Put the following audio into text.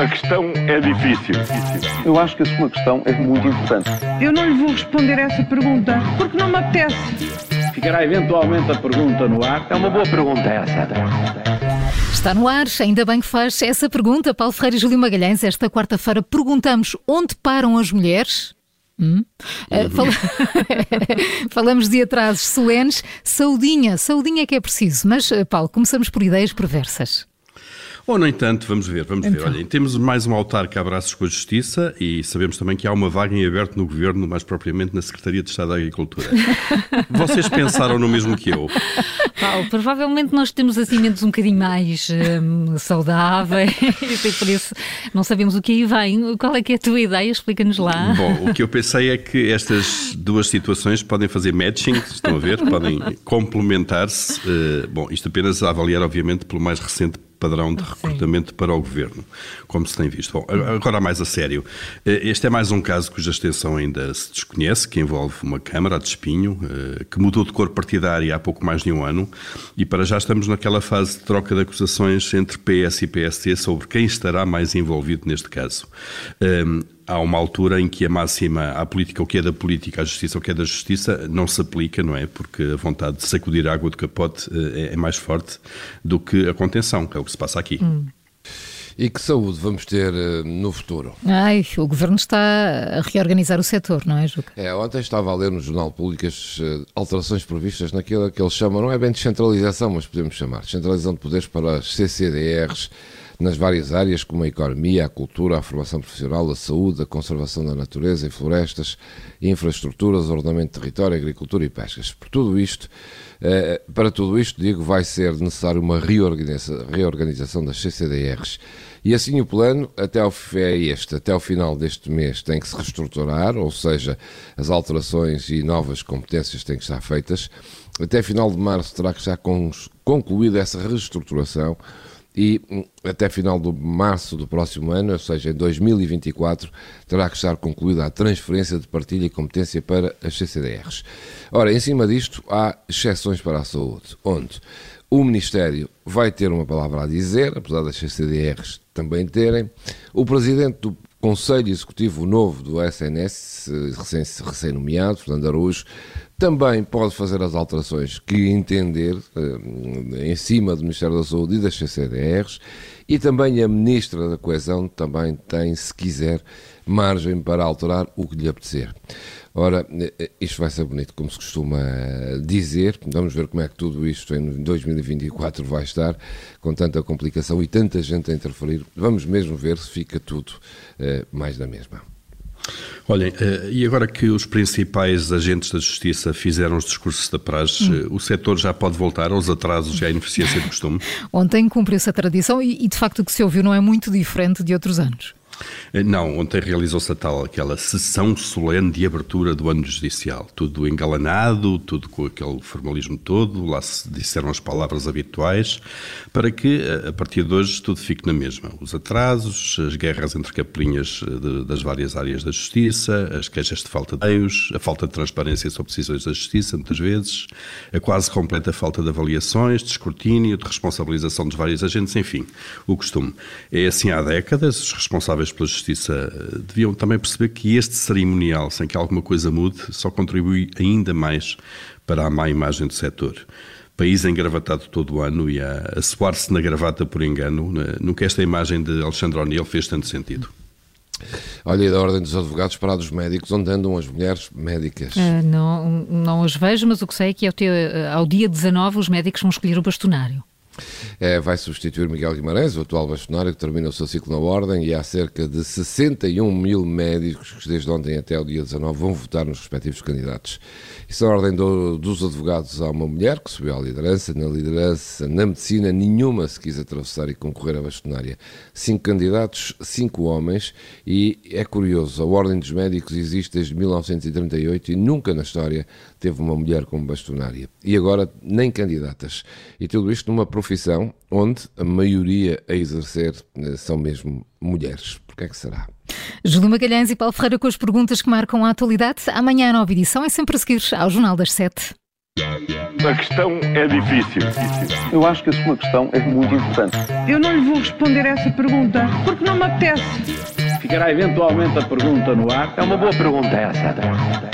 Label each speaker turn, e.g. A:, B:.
A: A questão é difícil.
B: Eu acho que a sua questão é muito importante.
C: Eu não lhe vou responder essa pergunta porque não me apetece.
D: Ficará eventualmente a pergunta no ar.
B: É uma boa pergunta essa.
E: Está no ar, ainda bem que faz essa pergunta. Paulo Ferreira e Júlio Magalhães, esta quarta-feira perguntamos onde param as mulheres? Hum? Uh, fal... Falamos de atrasos solenes. Saudinha, saudinha é que é preciso. Mas, uh, Paulo, começamos por ideias perversas.
F: Ou, no entanto, vamos ver, vamos então. ver. Olha, temos mais um autarca a abraços com a Justiça e sabemos também que há uma vaga em aberto no Governo, mais propriamente na Secretaria de Estado da Agricultura. Vocês pensaram no mesmo que eu?
E: Paulo, provavelmente nós temos mentes um bocadinho mais hum, saudáveis e por isso não sabemos o que aí vem. Qual é que é a tua ideia? Explica-nos lá.
F: Bom, o que eu pensei é que estas duas situações podem fazer matching, estão a ver, podem complementar-se. Uh, bom, isto apenas a avaliar, obviamente, pelo mais recente padrão de recrutamento Sim. para o governo, como se tem visto. Bom, agora mais a sério. Eh, este é mais um caso cuja extensão ainda se desconhece, que envolve uma Câmara de Espinho, eh, que mudou de cor partidária há pouco mais de um ano, e para já estamos naquela fase de troca de acusações entre PS e PST sobre quem estará mais envolvido neste caso. Há uma altura em que a máxima à política, o que é da política, à justiça, o que é da justiça, não se aplica, não é? Porque a vontade de sacudir a água do capote eh, é, é mais forte do que a contenção, que é o que se passa aqui. Hum.
G: E que saúde vamos ter uh, no futuro?
E: Ai, o Governo está a reorganizar o setor, não é, Juca?
G: É, ontem estava a ler no Jornal Público as uh, alterações previstas naquilo que eles chamam, não é bem descentralização, mas podemos chamar, descentralização de poderes para as CCDRs, nas várias áreas como a economia, a cultura, a formação profissional, a saúde, a conservação da natureza e florestas, infraestruturas, ordenamento de território, agricultura e pescas. Por tudo isto, eh, para tudo isto, digo, vai ser necessário uma reorganização das CCDRs. E assim o plano, até ao, é este, até ao final deste mês, tem que se reestruturar, ou seja, as alterações e novas competências têm que estar feitas. Até final de março terá que estar concluída essa reestruturação e hum, até final de março do próximo ano, ou seja, em 2024, terá que estar concluída a transferência de partilha e competência para as CCDRs. Ora, em cima disto, há exceções para a saúde, onde o Ministério vai ter uma palavra a dizer, apesar das CCDRs também terem, o Presidente do Conselho Executivo novo do SNS, recém-nomeado, Fernando Araújo, também pode fazer as alterações que entender eh, em cima do Ministério da Saúde e das CCDRs e também a Ministra da Coesão também tem, se quiser, margem para alterar o que lhe apetecer. Ora, eh, isto vai ser bonito, como se costuma dizer. Vamos ver como é que tudo isto em 2024 vai estar, com tanta complicação e tanta gente a interferir. Vamos mesmo ver se fica tudo mais da mesma.
F: Olhem, eh, e agora que os principais agentes da justiça fizeram os discursos da praxe, hum. o setor já pode voltar aos atrasos e à ineficiência do costume?
E: Ontem cumpriu-se a tradição e, de facto, o que se ouviu não é muito diferente de outros anos.
F: Eh, não, ontem realizou-se a tal aquela sessão solene de abertura do ano judicial. Tudo engalanado, tudo com aquele formalismo todo, lá se disseram as palavras habituais, para que eh, a partir de hoje tudo fique na mesma. Os atrasos, as guerras entre capelinhas eh, de, das várias áreas da justiça, as queixas de falta de meios, a falta de transparência sobre decisões da justiça, muitas vezes, a quase completa falta de avaliações, de escrutínio, de responsabilização dos vários agentes, enfim, o costume. É assim há décadas, os responsáveis pela Justiça eh, deviam também perceber que este cerimonial, sem que alguma coisa mude, só contribui ainda mais para a má imagem do setor. País engravatado todo o ano e a, a suar-se na gravata por engano, nunca esta imagem de Alexandre O'Neill fez tanto sentido.
G: Olha, e da Ordem dos Advogados para a dos Médicos, onde andam as mulheres médicas? Uh,
E: não, não as vejo, mas o que sei é que ao, ter, ao dia 19 os médicos vão escolher o bastonário.
G: É, vai substituir Miguel Guimarães, o atual bastonário, que termina o seu ciclo na Ordem, e há cerca de 61 mil médicos que, desde ontem até o dia 19, vão votar nos respectivos candidatos. Isso na Ordem do, dos Advogados há uma mulher que subiu à liderança. Na liderança, na medicina, nenhuma se quis atravessar e concorrer à bastonária. Cinco candidatos, cinco homens, e é curioso, a Ordem dos Médicos existe desde 1938 e nunca na história teve uma mulher como bastonária. E agora nem candidatas. E tudo isto numa profissão onde a maioria a exercer eh, são mesmo mulheres. Porquê é que será?
E: Júlio Magalhães e Paulo Ferreira com as perguntas que marcam a atualidade. Amanhã a nova edição é sempre a seguir ao Jornal das Sete.
A: A questão é difícil.
B: Eu acho que a sua questão é muito importante.
C: Eu não lhe vou responder essa pergunta porque não me apetece.
D: Ficará eventualmente a pergunta no ar.
B: É uma boa pergunta essa.